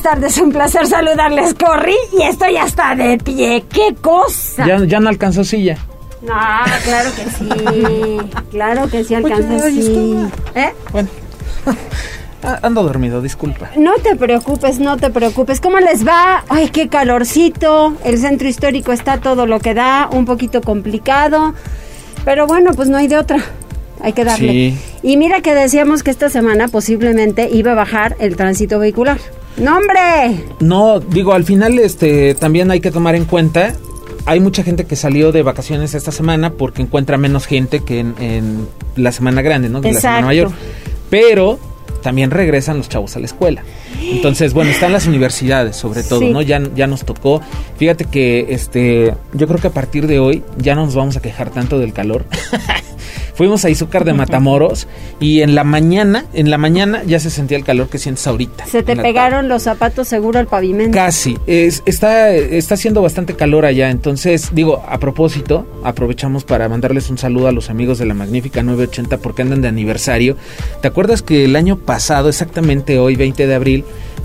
Buenas tardes. Un placer saludarles. Corrí y estoy hasta de pie. ¡Qué cosa! Ya, ya no alcanzó silla. No, claro que sí. Claro que sí ahí sí. ¿Eh? Bueno. Ah, Ando dormido, disculpa. No te preocupes, no te preocupes. ¿Cómo les va? Ay, qué calorcito. El centro histórico está todo lo que da, un poquito complicado. Pero bueno, pues no hay de otra. Hay que darle. Sí. Y mira que decíamos que esta semana posiblemente iba a bajar el tránsito vehicular. ¡No, hombre! No, digo, al final este también hay que tomar en cuenta, hay mucha gente que salió de vacaciones esta semana porque encuentra menos gente que en, en la semana grande, ¿no? Que la semana mayor. Pero también regresan los chavos a la escuela. Entonces, bueno, están las universidades, sobre todo, Sí. ¿no? Ya, ya nos tocó. Fíjate que este, yo creo que a partir de hoy ya no nos vamos a quejar tanto del calor. Fuimos a Izúcar de Matamoros y en la mañana, en la mañana ya se sentía el calor que sientes ahorita. Se te pegaron los zapatos seguro al pavimento. Casi. Es, está, está haciendo bastante calor allá. Entonces, digo, a propósito, aprovechamos para mandarles un saludo a los amigos de la Magnífica 980 porque andan de aniversario. ¿Te acuerdas que el año pasado, exactamente hoy, 20 de abril,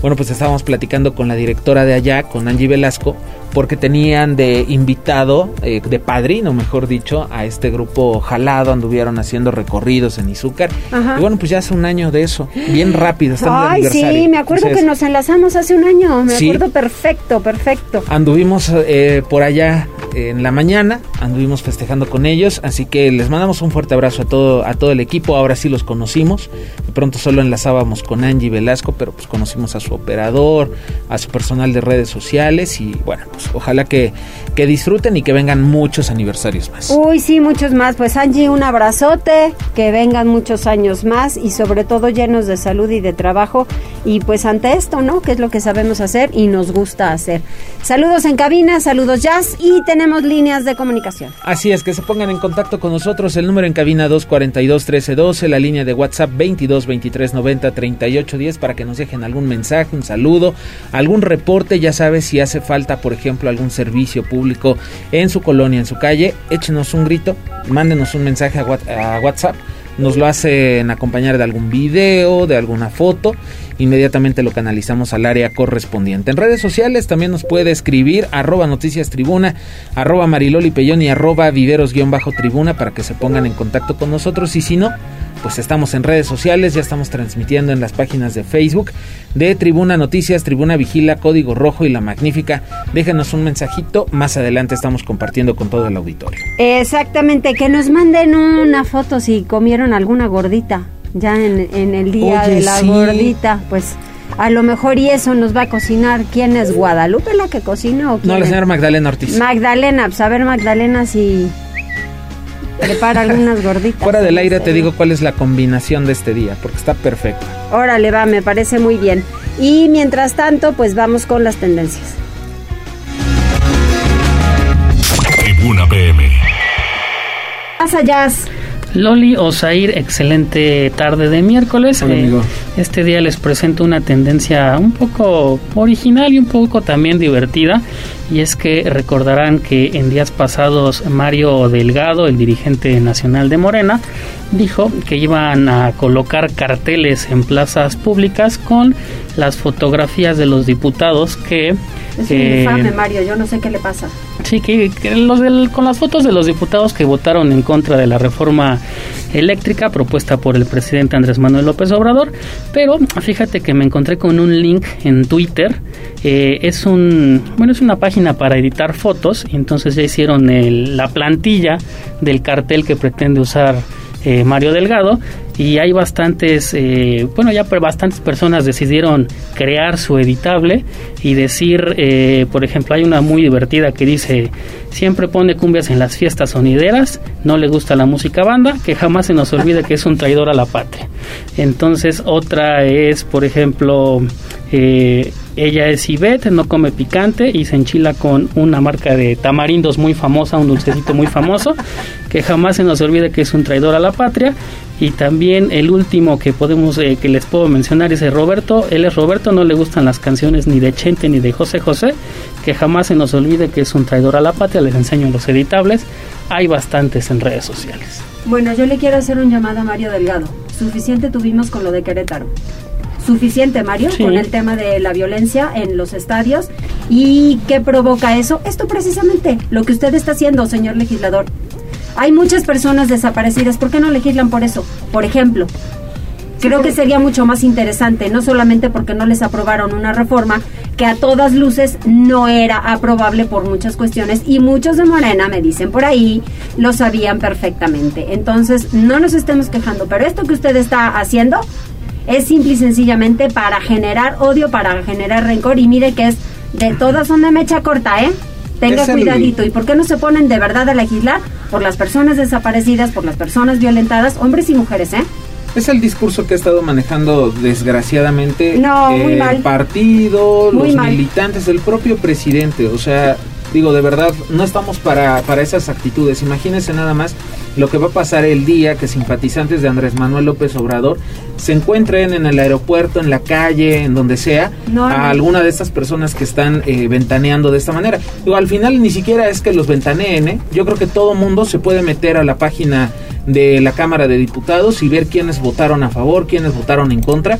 bueno, pues estábamos platicando con la directora de allá, con Angie Velasco, porque tenían de invitado, eh, de padrino, mejor dicho, a este grupo jalado, anduvieron haciendo recorridos en Izúcar. Ajá. Y bueno, pues ya hace un año de eso, bien rápido, de Ay, aniversario. sí, me acuerdo Entonces, que nos enlazamos hace un año. Me Sí. acuerdo perfecto, perfecto. Anduvimos eh, por allá en la mañana, anduvimos festejando con ellos, así que les mandamos un fuerte abrazo a todo, a todo el equipo, ahora sí los conocimos, de pronto solo enlazábamos con Angie Velasco, pero pues conocimos a su operador, a su personal de redes sociales y bueno, pues ojalá que, que disfruten y que vengan muchos aniversarios más. Uy, sí, muchos más. Pues Angie, un abrazote, que vengan muchos años más y sobre todo llenos de salud y de trabajo. Y pues ante esto, ¿no? Que es lo que sabemos hacer y nos gusta hacer. Saludos en cabina, saludos jazz y tenemos líneas de comunicación. Así es, que se pongan en contacto con nosotros. El número en cabina 242-1312, la línea de WhatsApp 22 23 90 38 10 para que nos dejen algún mensaje, un saludo, algún reporte. Ya sabes, si hace falta, por ejemplo, algún servicio público en su colonia, en su calle, échenos un grito, mándenos un mensaje a, a WhatsApp. Nos lo hacen acompañar de algún video, de alguna foto. Inmediatamente lo canalizamos al área correspondiente. En redes sociales también nos puede escribir arroba noticias tribuna, arroba mariloli pellón y arroba viveros-tribuna para que se pongan en contacto con nosotros. Y si no, pues estamos en redes sociales, ya estamos transmitiendo en las páginas de Facebook de Tribuna Noticias, Tribuna Vigila, Código Rojo y La Magnífica. Déjenos un mensajito, más adelante estamos compartiendo con todo el auditorio. Exactamente, que nos manden una foto si comieron alguna gordita ya en, en el día Oye, de la sí. gordita, pues a lo mejor y eso nos va a cocinar. ¿Quién es Guadalupe la que cocina o quién No, la es? señora Magdalena Ortiz. Magdalena, pues a ver Magdalena si prepara algunas gorditas. Fuera del aire te digo cuál es la combinación de este día, porque está perfecta. Órale, va, me parece muy bien. Y mientras tanto, pues vamos con las tendencias. Tribuna PM. Pasa jazz. Loli Osair, excelente tarde de miércoles. Hola, Eh, este día les presento una tendencia un poco original y un poco también divertida. Y es que recordarán que en días pasados Mario Delgado, el dirigente nacional de Morena, dijo que iban a colocar carteles en plazas públicas con las fotografías de los diputados que... Es eh, un infame, Mario, yo no sé qué le pasa. Sí, que, que los del- con las fotos de los diputados que votaron en contra de la reforma eléctrica propuesta por el presidente Andrés Manuel López Obrador, pero fíjate que me encontré con un link en Twitter, eh, es un bueno es una página para editar fotos entonces ya hicieron la plantilla del cartel que pretende usar eh, Mario Delgado y hay bastantes, eh, bueno, ya bastantes personas decidieron crear su editable y decir, eh, por ejemplo, hay una muy divertida que dice, siempre pone cumbias en las fiestas sonideras, no le gusta la música banda, que jamás se nos olvide que es un traidor a la patria. Entonces otra es, por ejemplo, ella es Ivette, no come picante y se enchila con una marca de tamarindos muy famosa, un dulcecito muy famoso, que jamás se nos olvide que es un traidor a la patria. Y también el último que podemos eh, que les puedo mencionar es el Roberto. Él es Roberto, no le gustan las canciones ni de Chente ni de José José, que jamás se nos olvide que es un traidor a la patria. Les enseño los editables. Hay bastantes en redes sociales. Bueno, yo le quiero hacer un llamado a Mario Delgado. Suficiente tuvimos con lo de Querétaro suficiente, Mario, con el tema de la violencia en los estadios. ¿Y qué provoca eso? Esto precisamente, lo que usted está haciendo, señor legislador. Hay muchas personas desaparecidas. ¿Por qué no legislan por eso? Por ejemplo, creo que sería mucho más interesante, no solamente porque no les aprobaron una reforma que a todas luces no era aprobable por muchas cuestiones y muchos de Morena, me dicen por ahí, lo sabían perfectamente. Entonces, no nos estemos quejando, pero esto que usted está haciendo es simple y sencillamente para generar odio, para generar rencor y mire que es de todas una mecha corta, ¿eh? Tenga cuidadito. ¿Y por qué no se ponen de verdad a legislar por las personas desaparecidas, por las personas violentadas, hombres y mujeres, eh? Es el discurso que ha estado manejando desgraciadamente no, el partido, los militantes, el propio presidente. O sea, digo, de verdad, no estamos para, para esas actitudes. Imagínense nada más lo que va a pasar el día que simpatizantes de Andrés Manuel López Obrador se encuentren en el aeropuerto, en la calle, en donde sea, a alguna de estas personas que están eh, ventaneando de esta manera. Digo, al final ni siquiera es que los ventaneen, ¿eh? yo creo que todo mundo se puede meter a la página de la Cámara de Diputados y ver quiénes votaron a favor, quiénes votaron en contra.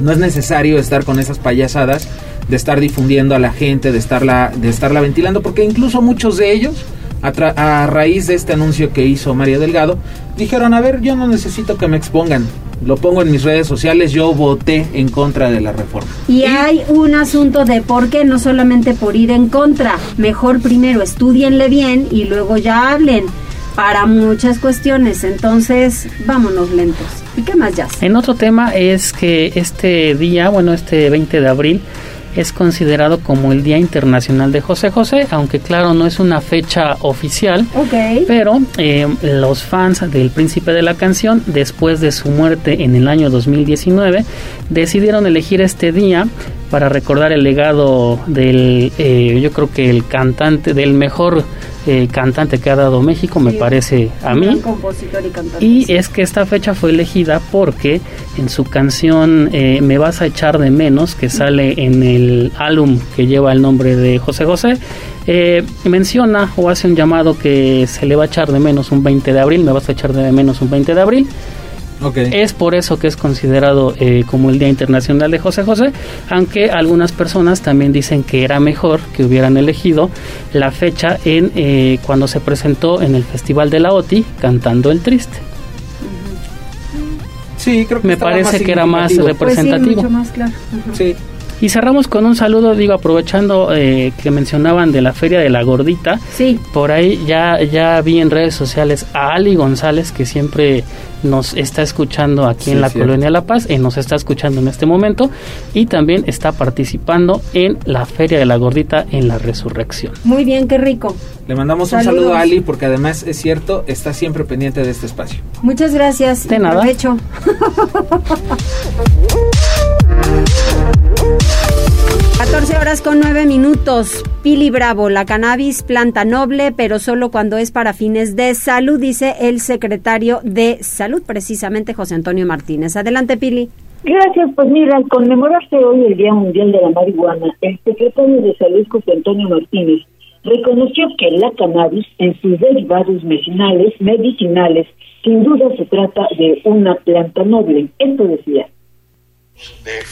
No es necesario estar con esas payasadas de estar difundiendo a la gente, de estarla, de estarla ventilando, porque incluso muchos de ellos, a, raíz de este anuncio que hizo María Delgado, dijeron, a ver, yo no necesito que me expongan, lo pongo en mis redes sociales, yo voté en contra de la reforma. Y, hay un asunto de por qué, no solamente por ir en contra, mejor primero estudienle bien y luego ya hablen para muchas cuestiones, entonces vámonos lentos. ¿Y qué más ya? En otro tema es que este día, bueno, este 20 de abril, es considerado como el Día Internacional de José José, aunque claro no es una fecha oficial, pero eh, los fans del Príncipe de la Canción, después de su muerte en el año 2019, decidieron elegir este día para recordar el legado del, eh, yo creo que el cantante, del mejor eh, cantante que ha dado México, me parece a mí. y, es que esta fecha fue elegida porque en su canción eh, Me vas a echar de menos, que sale en el álbum que lleva el nombre de José José, eh, menciona o hace un llamado que se le va a echar de menos un 20 de abril, me vas a echar de menos un 20 de abril. Es por eso que es considerado eh, como el Día Internacional de José José, aunque algunas personas también dicen que era mejor que hubieran elegido la fecha en eh, cuando se presentó en el Festival de la OTI cantando El Triste. Sí, creo que me parece que era más pues representativo. sí, y cerramos con un saludo, digo, aprovechando eh, que mencionaban de la Feria de la Gordita. Sí. Por ahí ya, ya vi en redes sociales a Ali González, que siempre nos está escuchando aquí en la Colonia La Paz, y nos está escuchando en este momento, y también está participando en la Feria de la Gordita en la Resurrección. Muy bien, qué rico. Le mandamos un saludo a Ali porque además es cierto, está siempre pendiente de este espacio. Muchas gracias. De nada. Provecho. 14 horas con 9 minutos. Pili Bravo, la cannabis, planta noble, pero solo cuando es para fines de salud, dice el secretario de Salud, precisamente José Antonio Martínez. Adelante, Pili. Gracias, pues mira, al conmemorarse hoy el Día Mundial de la Marihuana, el secretario de Salud, José Antonio Martínez, reconoció que la cannabis, en sus derivados medicinales, medicinales, sin duda se trata de una planta noble. Esto decía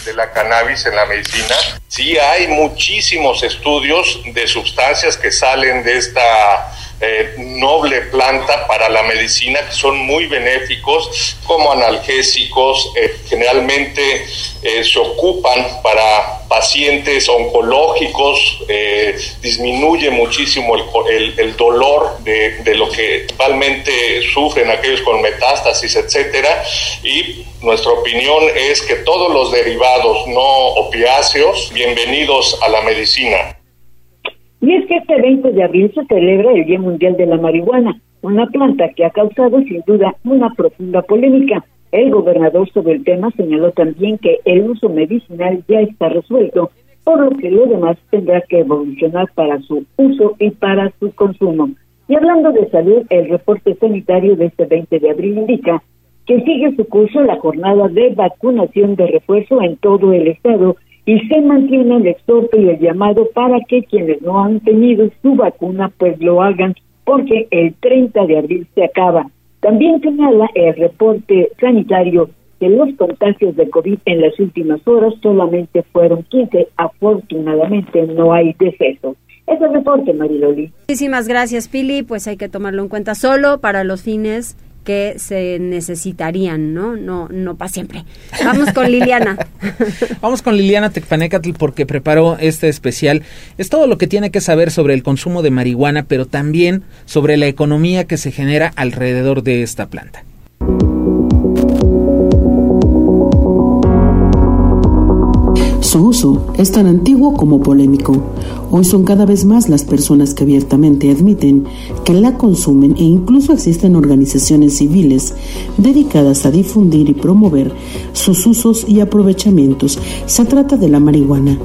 de, la cannabis en la medicina. Sí hay muchísimos estudios de sustancias que salen de esta eh, noble planta para la medicina que son muy benéficos como analgésicos, eh, generalmente eh, se ocupan para pacientes oncológicos, disminuye muchísimo el, el, dolor de, de, lo que realmente sufren aquellos con metástasis, etcétera, y nuestra opinión es que todos los derivados no opiáceos, bienvenidos a la medicina. Y es que este 20 de abril se celebra el Día Mundial de la Marihuana, una planta que ha causado sin duda una profunda polémica. El gobernador sobre el tema señaló también que el uso medicinal ya está resuelto, por lo que lo demás tendrá que evolucionar para su uso y para su consumo. Y hablando de salud, el reporte sanitario de este 20 de abril indica que sigue su curso la jornada de vacunación de refuerzo en todo el estado y se mantiene el exhorto y el llamado para que quienes no han tenido su vacuna pues lo hagan porque el 30 de abril se acaba. También señala el reporte sanitario que los contagios de COVID en las últimas horas solamente fueron 15. Afortunadamente no hay decesos. Es el reporte, Mariloli. Muchísimas gracias, Pili. Pues hay que tomarlo en cuenta solo para los fines que se necesitarían, ¿no? No, no para siempre. Vamos con Liliana. Vamos con Liliana Tecpanecatl porque preparó este especial. Es todo lo que tiene que saber sobre el consumo de marihuana, pero también sobre la economía que se genera alrededor de esta planta. Su uso es tan antiguo como polémico. Hoy son cada vez más las personas que abiertamente admiten que la consumen e incluso existen organizaciones civiles dedicadas a difundir y promover sus usos y aprovechamientos. Se trata de la marihuana.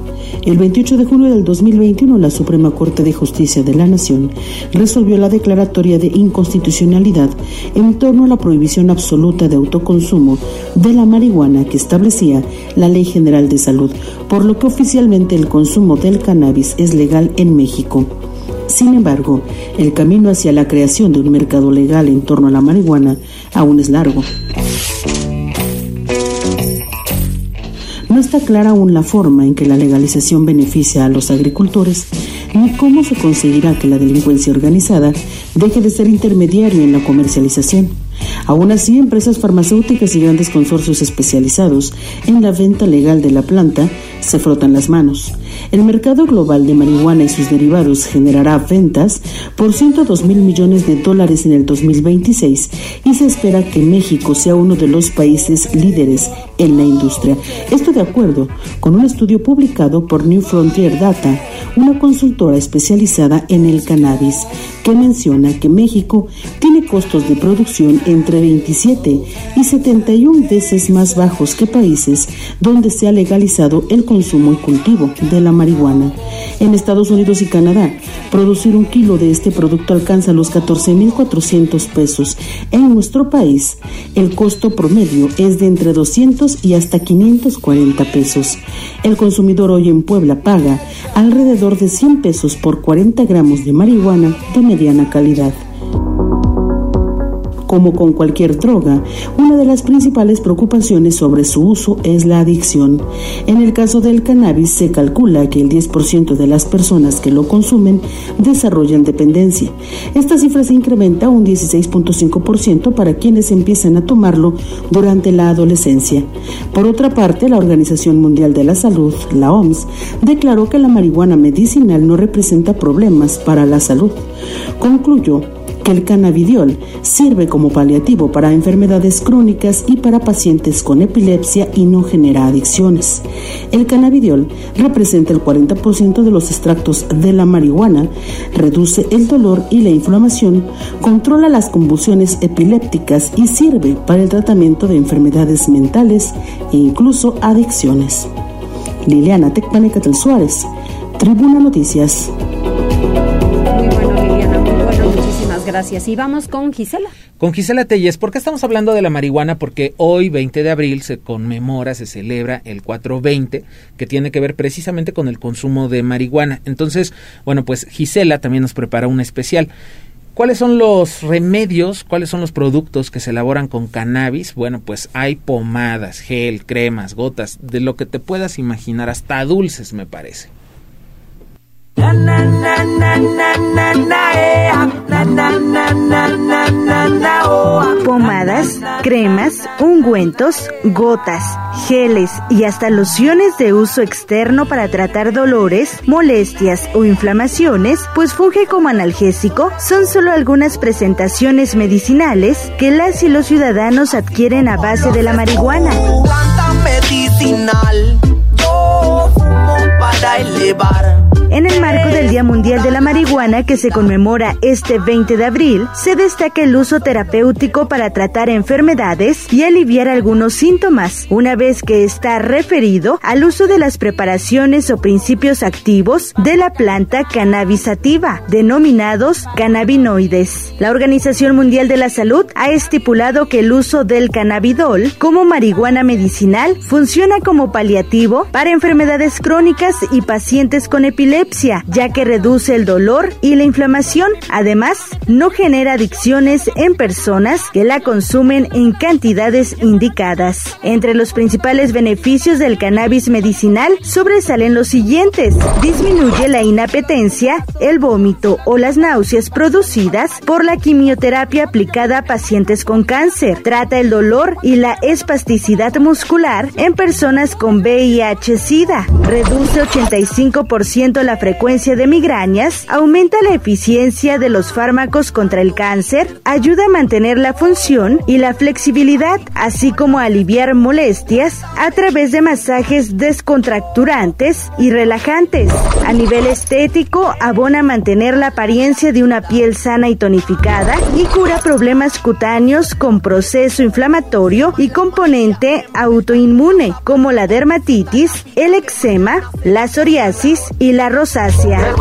El 28 de junio del 2021 la Suprema Corte de Justicia de la Nación resolvió la declaratoria de inconstitucionalidad en torno a la prohibición absoluta de autoconsumo de la marihuana que establecía la Ley General de Salud, por lo que oficialmente el consumo del cannabis es legal en México. Sin embargo, el camino hacia la creación de un mercado legal en torno a la marihuana aún es largo. No está clara aún la forma en que la legalización beneficia a los agricultores, ni cómo se conseguirá que la delincuencia organizada deje de ser intermediario en la comercialización. Aún así, empresas farmacéuticas y grandes consorcios especializados en la venta legal de la planta se frotan las manos. El mercado global de marihuana y sus derivados generará ventas por 102 mil millones de dólares en el 2026 y se espera que México sea uno de los países líderes en la industria. Esto de acuerdo con un estudio publicado por New Frontier Data, una consultora especializada en el cannabis, que menciona que México tiene costos de producción entre 27 y 71 veces más bajos que países donde se ha legalizado el consumo y cultivo de la marihuana. En Estados Unidos y Canadá, producir un kilo de este producto alcanza los 14.400 pesos. En nuestro país, el costo promedio es de entre 200 y hasta 540 pesos. El consumidor hoy en Puebla paga alrededor de 100 pesos por 40 gramos de marihuana de mediana calidad como con cualquier droga, una de las principales preocupaciones sobre su uso es la adicción. En el caso del cannabis se calcula que el 10% de las personas que lo consumen desarrollan dependencia. Esta cifra se incrementa un 16.5% para quienes empiezan a tomarlo durante la adolescencia. Por otra parte, la Organización Mundial de la Salud, la OMS, declaró que la marihuana medicinal no representa problemas para la salud. Concluyó que el cannabidiol sirve como paliativo para enfermedades crónicas y para pacientes con epilepsia y no genera adicciones. El cannabidiol representa el 40% de los extractos de la marihuana, reduce el dolor y la inflamación, controla las convulsiones epilépticas y sirve para el tratamiento de enfermedades mentales e incluso adicciones. Liliana Tecpanecatel Suárez, Tribuna Noticias. Gracias. Y vamos con Gisela. Con Gisela Telles, ¿por qué estamos hablando de la marihuana? Porque hoy, 20 de abril, se conmemora, se celebra el 420, que tiene que ver precisamente con el consumo de marihuana. Entonces, bueno, pues Gisela también nos prepara un especial. ¿Cuáles son los remedios, cuáles son los productos que se elaboran con cannabis? Bueno, pues hay pomadas, gel, cremas, gotas, de lo que te puedas imaginar, hasta dulces me parece. Pomadas, cremas, ungüentos, gotas, geles y hasta lociones de uso externo para tratar dolores, molestias o inflamaciones, pues funge como analgésico, son solo algunas presentaciones medicinales que las y los ciudadanos adquieren a base de la marihuana. medicinal, yo fumo para elevar En el marco del Día Mundial de la Marihuana que se conmemora este 20 de abril, se destaca el uso terapéutico para tratar enfermedades y aliviar algunos síntomas, una vez que está referido al uso de las preparaciones o principios activos de la planta cannabisativa, denominados cannabinoides. La Organización Mundial de la Salud ha estipulado que el uso del cannabidol como marihuana medicinal funciona como paliativo para enfermedades crónicas y pacientes con epilepsia, ya que reduce el dolor y la inflamación. Además, no genera adicciones en personas que la consumen en cantidades indicadas. Entre los principales beneficios del cannabis medicinal sobresalen los siguientes. Disminuye la inapetencia, el vómito o las náuseas producidas por la quimioterapia aplicada a pacientes con cáncer. Trata el dolor y la espasticidad muscular en personas con VIH-Sida. Reduce 85% la frecuencia de migrañas, aumenta la eficiencia de los fármacos contra el cáncer, ayuda a mantener la función y la flexibilidad, así como aliviar molestias a través de masajes descontracturantes y relajantes. A nivel estético, abona a mantener la apariencia de una piel sana y tonificada y cura problemas cutáneos con proceso inflamatorio y componente autoinmune, como la dermatitis, el eczema, la psoriasis y la rosácea.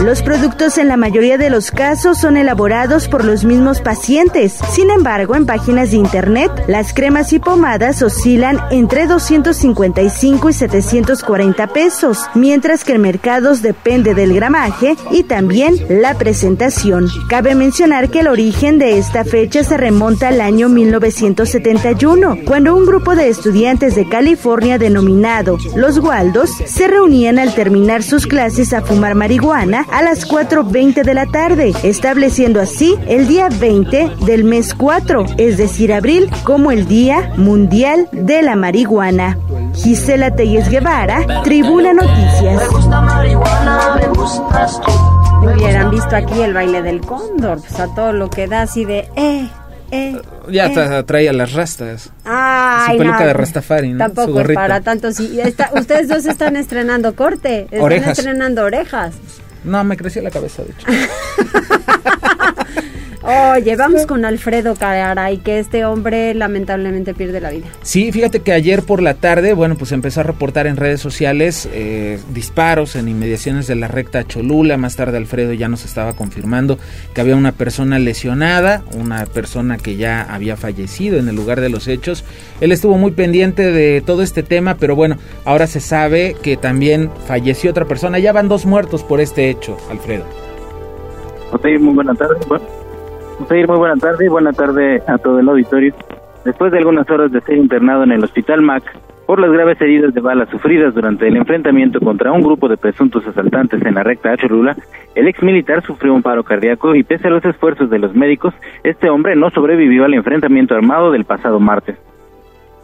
Los productos en la mayoría de los casos son elaborados por los mismos pacientes. Sin embargo, en páginas de internet, las cremas y pomadas oscilan entre 255 y 740 pesos, mientras que en mercados depende del gramaje y también la presentación. Cabe mencionar que el origen de esta fecha se remonta al año 1971, cuando un grupo de estudiantes de California denominado Los Waldos se reunían al terminar sus clases a fumar marihuana a las 4.20 de la tarde, estableciendo así el día 20 del mes 4, es decir, abril, como el Día Mundial de la Marihuana. Gisela Telles Guevara, Tribuna Noticias. Hubieran visto aquí el baile del cóndor, pues a todo lo que da así de eh, eh. Ya eh. traía las rastas. Ay, Su peluca no, de Rastafari, ¿no? Su Tampoco es para tanto. Sí, está- ustedes dos están estrenando corte, están Orejas. estrenando orejas. No, me creció la cabeza, de hecho. Oye, vamos con Alfredo Caray, que este hombre lamentablemente pierde la vida. Sí, fíjate que ayer por la tarde, bueno, pues empezó a reportar en redes sociales eh, disparos en inmediaciones de la recta Cholula. Más tarde Alfredo ya nos estaba confirmando que había una persona lesionada, una persona que ya había fallecido en el lugar de los hechos. Él estuvo muy pendiente de todo este tema, pero bueno, ahora se sabe que también falleció otra persona. Ya van dos muertos por este hecho, Alfredo. Otair, muy buena tarde. Bu- Otair, muy buena tarde buena tarde a todo el auditorio. Después de algunas horas de ser internado en el Hospital MAC por las graves heridas de balas sufridas durante el enfrentamiento contra un grupo de presuntos asaltantes en la recta a Cholula, el ex militar sufrió un paro cardíaco y pese a los esfuerzos de los médicos, este hombre no sobrevivió al enfrentamiento armado del pasado martes.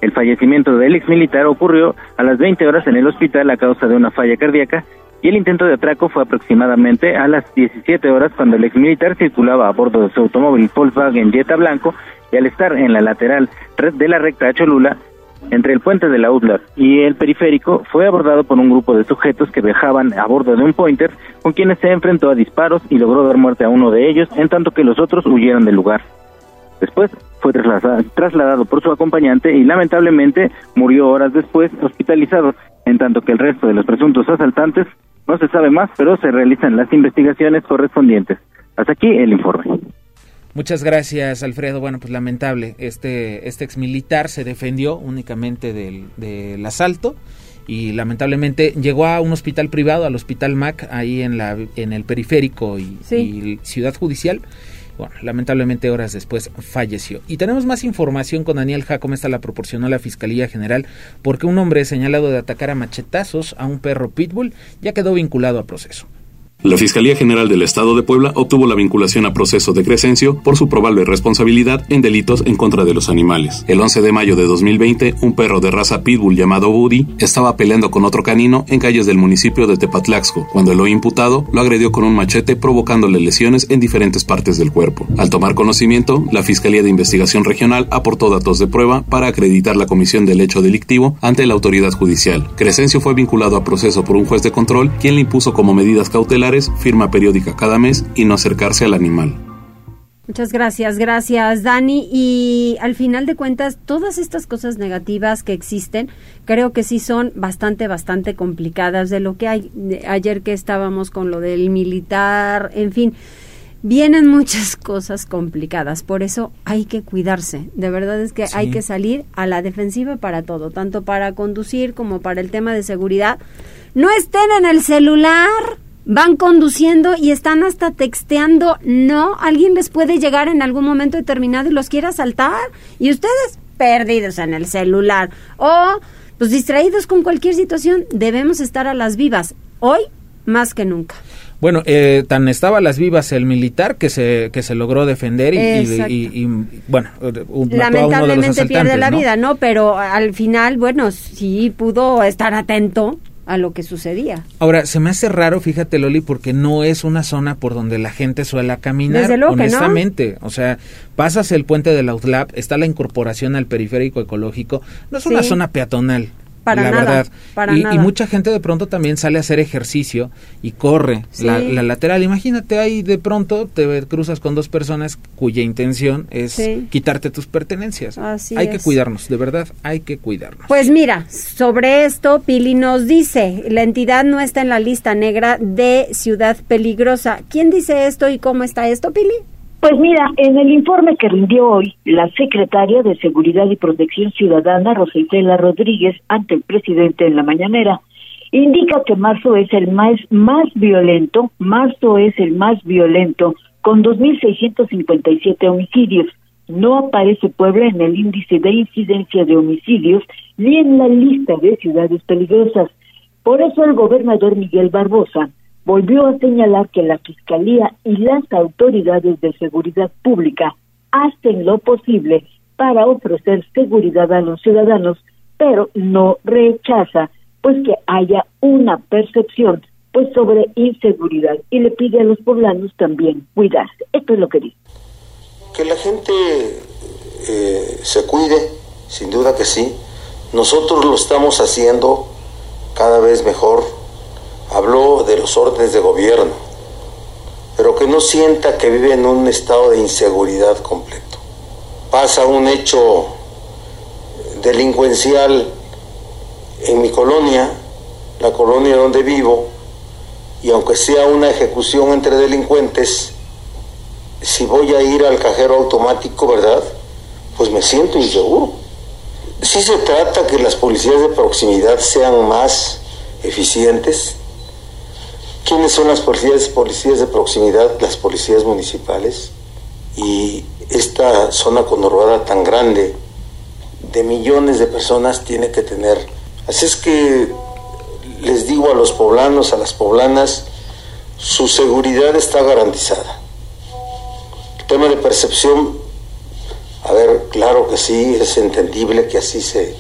El fallecimiento del ex militar ocurrió a las 20 horas en el hospital a causa de una falla cardíaca y el intento de atraco fue aproximadamente a las 17 horas cuando el ex militar circulaba a bordo de su automóvil Volkswagen Jetta blanco y al estar en la lateral de la recta a Cholula, entre el puente de la UDLAR y el periférico, fue abordado por un grupo de sujetos que viajaban a bordo de un pointer con quienes se enfrentó a disparos y logró dar muerte a uno de ellos, en tanto que los otros huyeron del lugar. Después fue trasladado por su acompañante y lamentablemente murió horas después hospitalizado, en tanto que el resto de los presuntos asaltantes no se sabe más, pero se realizan las investigaciones correspondientes. Hasta aquí el informe. Muchas gracias, Alfredo. Bueno, pues lamentable. Este, este ex militar se defendió únicamente del, del asalto y lamentablemente llegó a un hospital privado, al Hospital MAC, ahí en, la, en el periférico y, Sí. y Ciudad Judicial. Bueno, lamentablemente horas después falleció. Y tenemos más información con Daniel Jacome, esta la proporcionó la Fiscalía General, porque un hombre señalado de atacar a machetazos a un perro pitbull ya quedó vinculado a proceso. La Fiscalía General del Estado de Puebla obtuvo la vinculación a proceso de Crescencio por su probable responsabilidad en delitos en contra de los animales. El 11 de mayo de 2020, un perro de raza pitbull llamado Woody estaba peleando con otro canino en calles del municipio de Tepatlaxco, cuando el imputado lo agredió con un machete provocándole lesiones en diferentes partes del cuerpo. Al tomar conocimiento, la Fiscalía de Investigación Regional aportó datos de prueba para acreditar la comisión del hecho delictivo ante la autoridad judicial. Crescencio fue vinculado a proceso por un juez de control, quien le impuso como medidas cautelares firma periódica cada mes y no acercarse al animal. Muchas gracias, gracias Dani. Y al final de cuentas, todas estas cosas negativas que existen, creo que sí son bastante, bastante complicadas de lo que hay. Ayer que estábamos con lo del militar, en fin, vienen muchas cosas complicadas. Por eso hay que cuidarse. De verdad es que hay que salir a la defensiva para todo, tanto para conducir como para el tema de seguridad. No estén en el celular van conduciendo y están hasta texteando, no, alguien les puede llegar en algún momento determinado y los quiera asaltar y ustedes perdidos en el celular o pues distraídos con cualquier situación, debemos estar a las vivas, hoy más que nunca. Bueno, eh, tan estaba a las vivas el militar que se que se logró defender y, bueno, lamentablemente pierde la vida, ¿no? Pero al final, bueno, sí pudo estar atento a lo que sucedía. Ahora, se me hace raro, fíjate Loli, porque no es una zona por donde la gente suele caminar, Desde luego honestamente. O sea, pasas el puente del Outlap, está la incorporación al periférico ecológico, no es una zona peatonal. Para la nada, verdad. Para y, nada. y, mucha gente de pronto también sale a hacer ejercicio y corre la, la, lateral. Imagínate ahí de pronto te cruzas con dos personas cuya intención es sí. quitarte tus pertenencias. Así hay es. que cuidarnos, de verdad, hay que cuidarnos. Pues mira, sobre esto Pili nos dice, la entidad no está en la lista negra de ciudad peligrosa. ¿Quién dice esto y cómo está esto, Pili? Pues mira, en el informe que rindió hoy la secretaria de Seguridad y Protección Ciudadana, Rositela Rodríguez, ante el presidente en la mañanera, indica que marzo es el más, más violento, marzo es el más violento, con 2.657 homicidios. No aparece Puebla en el índice de incidencia de homicidios ni en la lista de ciudades peligrosas. Por eso el gobernador Miguel Barbosa volvió a señalar que la Fiscalía y las autoridades de seguridad pública hacen lo posible para ofrecer seguridad a los ciudadanos, pero no rechaza pues que haya una percepción pues sobre inseguridad y le pide a los poblanos también cuidarse. Esto es lo que dice. Que la gente eh, se cuide, sin duda que sí. Nosotros lo estamos haciendo cada vez mejor habló de los órdenes de gobierno, pero que no sienta que vive en un estado de inseguridad completo. Pasa un hecho delincuencial en mi colonia, la colonia donde vivo, y aunque sea una ejecución entre delincuentes, si voy a ir al cajero automático, ¿verdad? Pues me siento inseguro. Si se trata que las policías de proximidad sean más eficientes, ¿Quiénes son las policías, policías de proximidad? Las policías municipales. Y esta zona conurbada tan grande, de millones de personas, tiene que tener. Así es que les digo a los poblanos, a las poblanas, su seguridad está garantizada. El tema de percepción, a ver, claro que sí, es entendible que así se,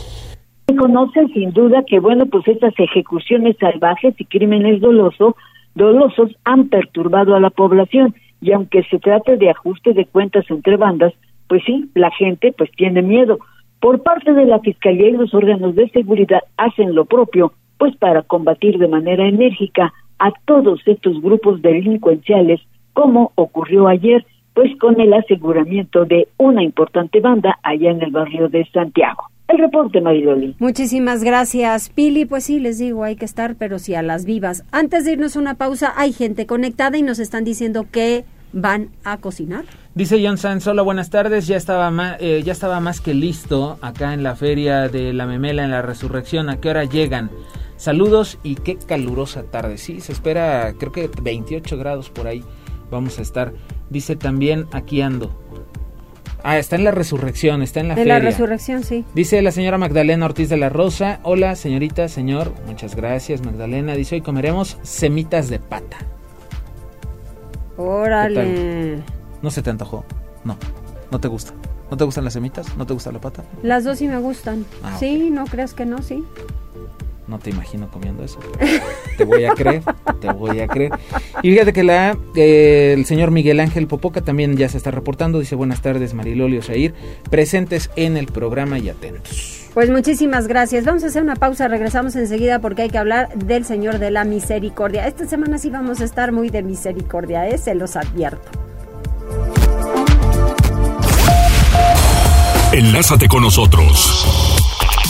conocen sin duda que bueno pues estas ejecuciones salvajes y crímenes dolosos dolosos han perturbado a la población y aunque se trate de ajuste de cuentas entre bandas pues sí la gente pues tiene miedo por parte de la fiscalía y los órganos de seguridad hacen lo propio pues para combatir de manera enérgica a todos estos grupos delincuenciales como ocurrió ayer pues con el aseguramiento de una importante banda allá en el barrio de Santiago. El reporte, Mariloli. Muchísimas gracias, Pili. Pues sí, les digo, hay que estar, pero sí a las vivas. Antes de irnos a una pausa, hay gente conectada y nos están diciendo que van a cocinar. Dice John Sanz, hola, buenas tardes. Ya estaba, más, eh, ya estaba más que listo acá en la feria de la Memela en la Resurrección. ¿A qué hora llegan? Saludos y qué calurosa tarde. Sí, se espera, creo que 28 grados por ahí. Vamos a estar. Dice también, aquí ando. Ah, está en la resurrección, está en la de feria. la resurrección, sí. Dice la señora Magdalena Ortiz de la Rosa. Hola, señorita, señor. Muchas gracias, Magdalena. Dice, hoy comeremos semitas de pata. Órale. ¿No se te antojó? No. ¿No te gusta? ¿No te gustan las semitas? ¿No te gusta la pata? Las dos sí me gustan. Ah, sí, no creas que no, sí. No te imagino comiendo eso. te voy a creer, te voy a creer. Y fíjate que la, eh, el señor Miguel Ángel Popoca también ya se está reportando. Dice buenas tardes Marilolio Osair, presentes en el programa y atentos. Pues muchísimas gracias. Vamos a hacer una pausa, regresamos enseguida porque hay que hablar del Señor de la Misericordia. Esta semana sí vamos a estar muy de misericordia, ¿eh? se los advierto. Enlázate con nosotros.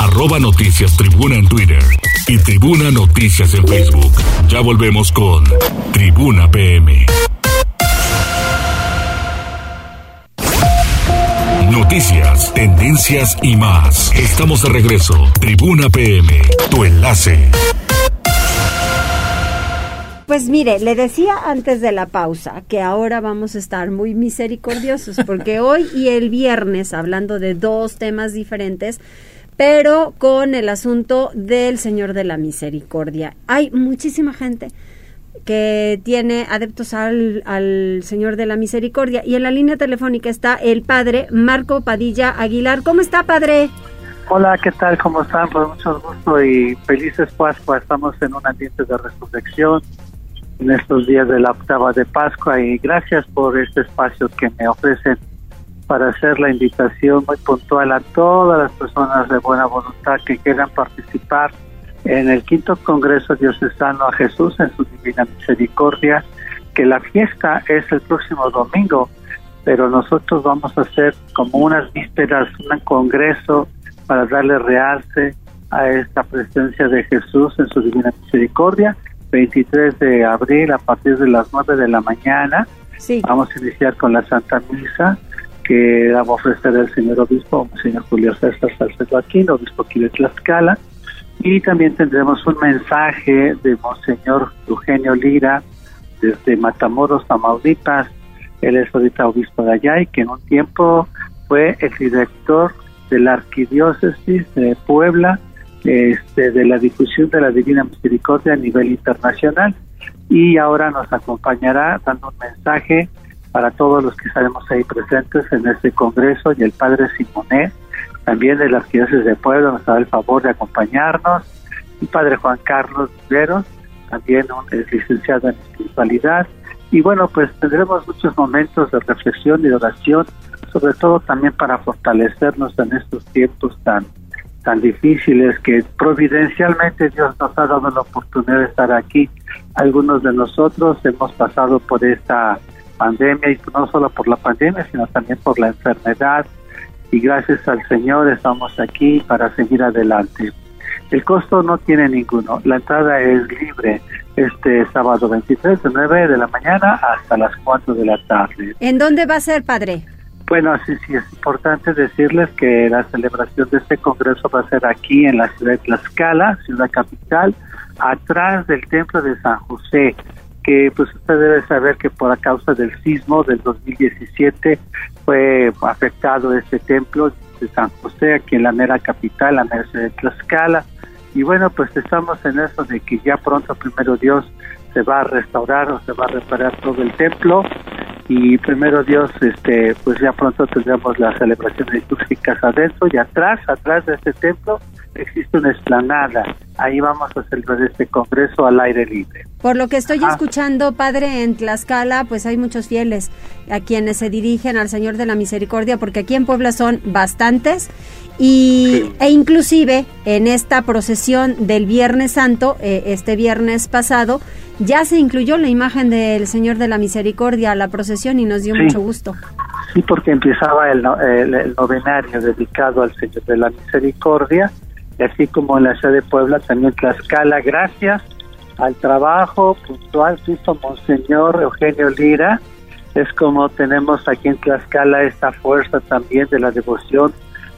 Arroba Noticias Tribuna en Twitter y Tribuna Noticias en Facebook. Ya volvemos con Tribuna PM. Noticias, tendencias y más. Estamos de regreso. Tribuna PM, tu enlace. Pues mire, le decía antes de la pausa que ahora vamos a estar muy misericordiosos porque hoy y el viernes, hablando de dos temas diferentes, pero con el asunto del Señor de la Misericordia. Hay muchísima gente que tiene adeptos al, Señor de la Misericordia. Y en la línea telefónica está el padre Marco Padilla Aguilar. ¿Cómo está, padre? Hola, ¿qué tal? ¿Cómo están? Pues mucho gusto y felices Pascua. Estamos en un ambiente de resurrección en estos días de la octava de Pascua y gracias por este espacio que me ofrecen para hacer la invitación muy puntual a todas las personas de buena voluntad que quieran participar en el quinto Congreso Diocesano a Jesús en su Divina Misericordia, que la fiesta es el próximo domingo, pero nosotros vamos a hacer como unas vísperas, un congreso para darle realce a esta presencia de Jesús en su Divina Misericordia 23 de abril a partir de las 9 de la mañana. Vamos a iniciar con la Santa Misa que va a ofrecer el señor obispo, el señor Julio César Salcedo Aquino, obispo aquí de Tlaxcala. Y también tendremos un mensaje de Monseñor Eugenio Lira desde Matamoros, Tamaulipas. Él es ahorita obispo de allá y que en un tiempo fue el director de la arquidiócesis de Puebla este, de la difusión de la Divina Misericordia a nivel internacional y ahora nos acompañará dando un mensaje para todos los que estaremos ahí presentes en este congreso y el padre Simonet, también de las Arquidiócesis de Puebla, nos da el favor de acompañarnos, y padre Juan Carlos Riveros, también un, es licenciado en espiritualidad, y bueno, pues tendremos muchos momentos de reflexión y de oración, sobre todo también para fortalecernos en estos tiempos tan tan difíciles que providencialmente Dios nos ha dado la oportunidad de estar aquí. Algunos de nosotros hemos pasado por esta pandemia y no solo por la pandemia, sino también por la enfermedad y gracias al Señor estamos aquí para seguir adelante. El costo no tiene ninguno, la entrada es libre este sábado 23 de 9 de la mañana hasta las 4 de la tarde. ¿En dónde va a ser, padre? Bueno, sí, sí, es importante decirles que la celebración de este congreso va a ser aquí en la ciudad de Tlaxcala, ciudad capital, atrás del templo de San José, que pues usted debe saber que por a causa del sismo del 2017 fue afectado este templo de San José aquí en la mera capital, la mera de Tlaxcala. Y bueno, pues estamos en eso de que ya pronto, primero Dios, se va a restaurar o se va a reparar todo el templo y primero Dios, este, pues ya pronto tendremos la celebración litúrgicas adentro y atrás, atrás de este templo existe una esplanada. Ahí vamos a celebrar este congreso al aire libre. Por lo que estoy escuchando, padre, en Tlaxcala, pues hay muchos fieles a quienes se dirigen al Señor de la Misericordia, porque aquí en Puebla son bastantes y e inclusive en esta procesión del Viernes Santo, eh, este viernes pasado, ya se incluyó la imagen del Señor de la Misericordia a la procesión y nos dio mucho gusto. Sí, porque empezaba el, el, novenario dedicado al Señor de la Misericordia, y así como en la ciudad de Puebla, también Tlaxcala, gracias al trabajo puntual que hizo Monseñor Eugenio Lira, es como tenemos aquí en Tlaxcala esta fuerza también de la devoción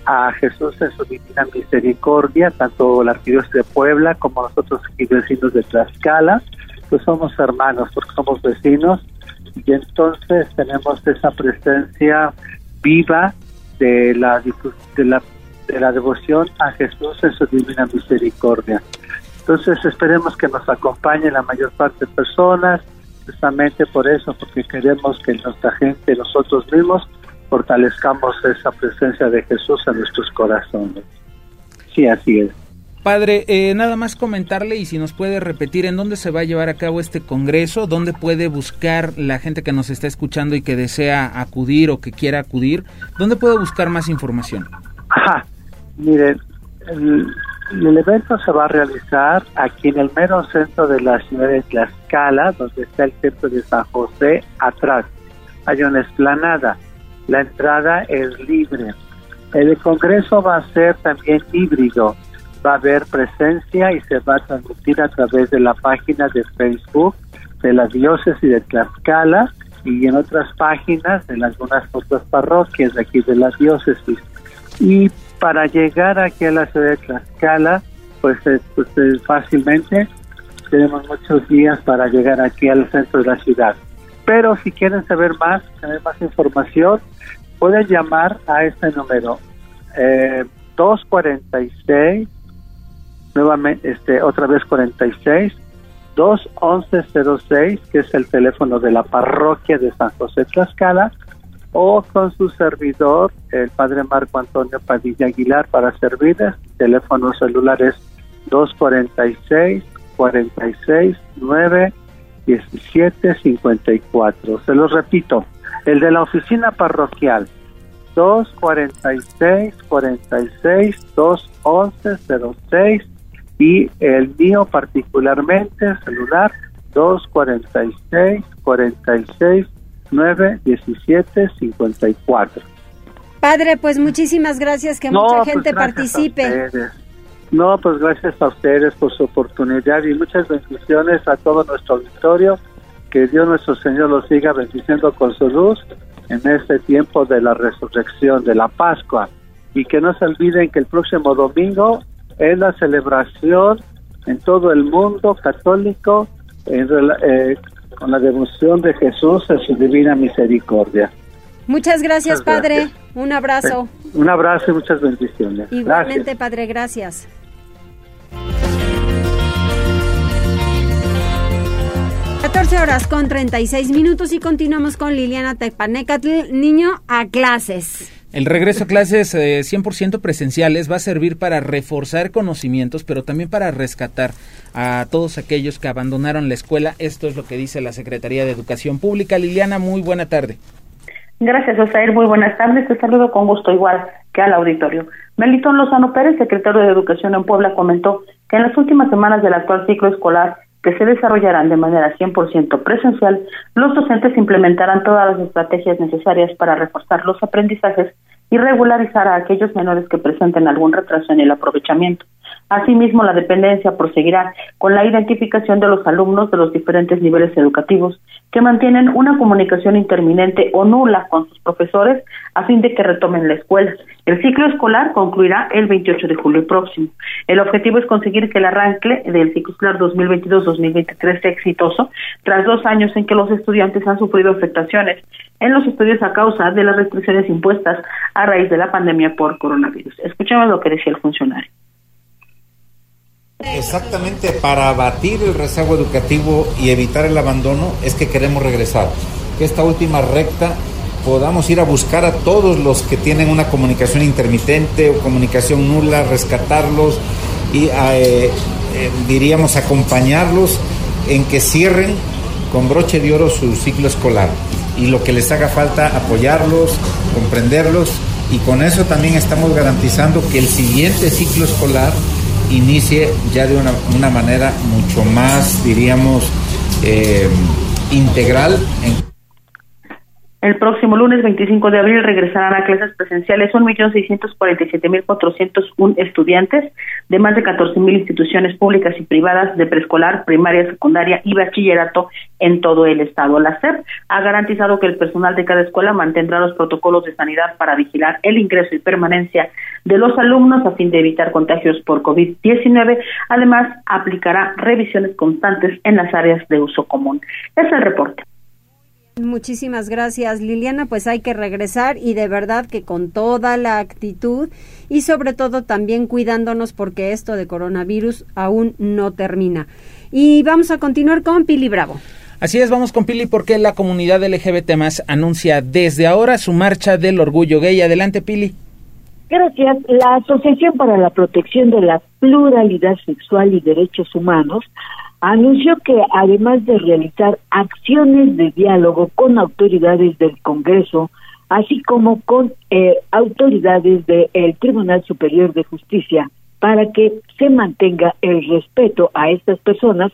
a Jesús en su divina misericordia, tanto la arquidiócesis de Puebla como nosotros aquí vecinos de Tlaxcala, pues somos hermanos, porque somos vecinos, y entonces tenemos esa presencia viva de la, de la, de la devoción a Jesús en su divina misericordia. Entonces esperemos que nos acompañe la mayor parte de personas, precisamente por eso, porque queremos que nuestra gente, nosotros mismos, fortalezcamos esa presencia de Jesús en nuestros corazones. Sí, así es. Padre, eh, nada más comentarle y si nos puede repetir en dónde se va a llevar a cabo este congreso, dónde puede buscar la gente que nos está escuchando y que desea acudir o que quiera acudir, dónde puede buscar más información. Ajá, miren, el, el evento se va a realizar aquí en el mero centro de la ciudad de Tlaxcala, donde está el centro de San José, atrás. Hay una esplanada. La entrada es libre. El congreso va a ser también híbrido va a haber presencia y se va a transmitir a través de la página de Facebook de la diócesis de Tlaxcala y en otras páginas en algunas otras parroquias de aquí de la diócesis. Y para llegar aquí a la ciudad de Tlaxcala, pues, pues fácilmente tenemos muchos días para llegar aquí al centro de la ciudad. Pero si quieren saber más, tener más información, pueden llamar a este número eh, 246 nuevamente, este, otra vez 46 21106, que es el teléfono de la parroquia de San José Tlaxcala, o con su servidor, el padre Marco Antonio Padilla Aguilar, para servirles. Teléfono celular es 246 46 9 17 54. Se los repito, el de la oficina parroquial 246 46 211 06 y el mío particularmente celular 246 46 9 17 54. Padre, pues muchísimas gracias, que mucha pues gente participe. No, pues gracias a ustedes por su oportunidad y muchas bendiciones a todo nuestro auditorio. Que Dios nuestro Señor los siga bendiciendo con su luz en este tiempo de la resurrección, de la Pascua. Y que no se olviden que el próximo domingo es la celebración en todo el mundo católico eh, con la devoción de Jesús en su divina misericordia. Muchas gracias, Padre. Un abrazo. Un abrazo y muchas bendiciones. Igualmente, Padre, gracias. horas con 36 minutos y continuamos con Liliana Tepanecatl, niño a clases. El regreso a clases 100% eh, presenciales va a servir para reforzar conocimientos, pero también para rescatar a todos aquellos que abandonaron la escuela. Esto es lo que dice la Secretaría de Educación Pública. Liliana, muy buena tarde. Gracias, Osair. Muy buenas tardes. Te saludo con gusto igual que al auditorio. Melitón Lozano Pérez, secretario de Educación en Puebla, comentó que en las últimas semanas del actual ciclo escolar que se desarrollarán de manera 100% presencial, los docentes implementarán todas las estrategias necesarias para reforzar los aprendizajes y regularizar a aquellos menores que presenten algún retraso en el aprovechamiento. Asimismo, la dependencia proseguirá con la identificación de los alumnos de los diferentes niveles educativos que mantienen una comunicación interminente o nula con sus profesores a fin de que retomen la escuela. El ciclo escolar concluirá el 28 de julio próximo. El objetivo es conseguir que el arranque del ciclo escolar 2022-2023 sea exitoso tras dos años en que los estudiantes han sufrido afectaciones en los estudios a causa de las restricciones impuestas a raíz de la pandemia por coronavirus. Escuchemos lo que decía el funcionario. Exactamente para abatir el rezago educativo y evitar el abandono es que queremos regresar. Que esta última recta podamos ir a buscar a todos los que tienen una comunicación intermitente o comunicación nula, rescatarlos y eh, eh, diríamos acompañarlos en que cierren con broche de oro su ciclo escolar y lo que les haga falta apoyarlos, comprenderlos y con eso también estamos garantizando que el siguiente ciclo escolar inicie ya de una, manera mucho más, diríamos, eh, integral el próximo lunes 25 de abril regresarán a clases presenciales 1.647.401 estudiantes de más de 14.000 instituciones públicas y privadas de preescolar, primaria, secundaria y bachillerato en todo el estado. La SEP ha garantizado que el personal de cada escuela mantendrá los protocolos de sanidad para vigilar el ingreso y permanencia de los alumnos a fin de evitar contagios por COVID-19. Además, aplicará revisiones constantes en las áreas de uso común. Es el reporte. Muchísimas gracias Liliana, pues hay que regresar y de verdad que con toda la actitud y sobre todo también cuidándonos porque esto de coronavirus aún no termina. Y vamos a continuar con Pili Bravo. Así es, vamos con Pili porque la comunidad LGBT más anuncia desde ahora su marcha del orgullo gay. Adelante, Pili. Gracias. La Asociación para la Protección de la Pluralidad Sexual y Derechos Humanos anunció que además de realizar acciones de diálogo con autoridades del Congreso, así como con eh, autoridades del Tribunal Superior de Justicia, para que se mantenga el respeto a estas personas,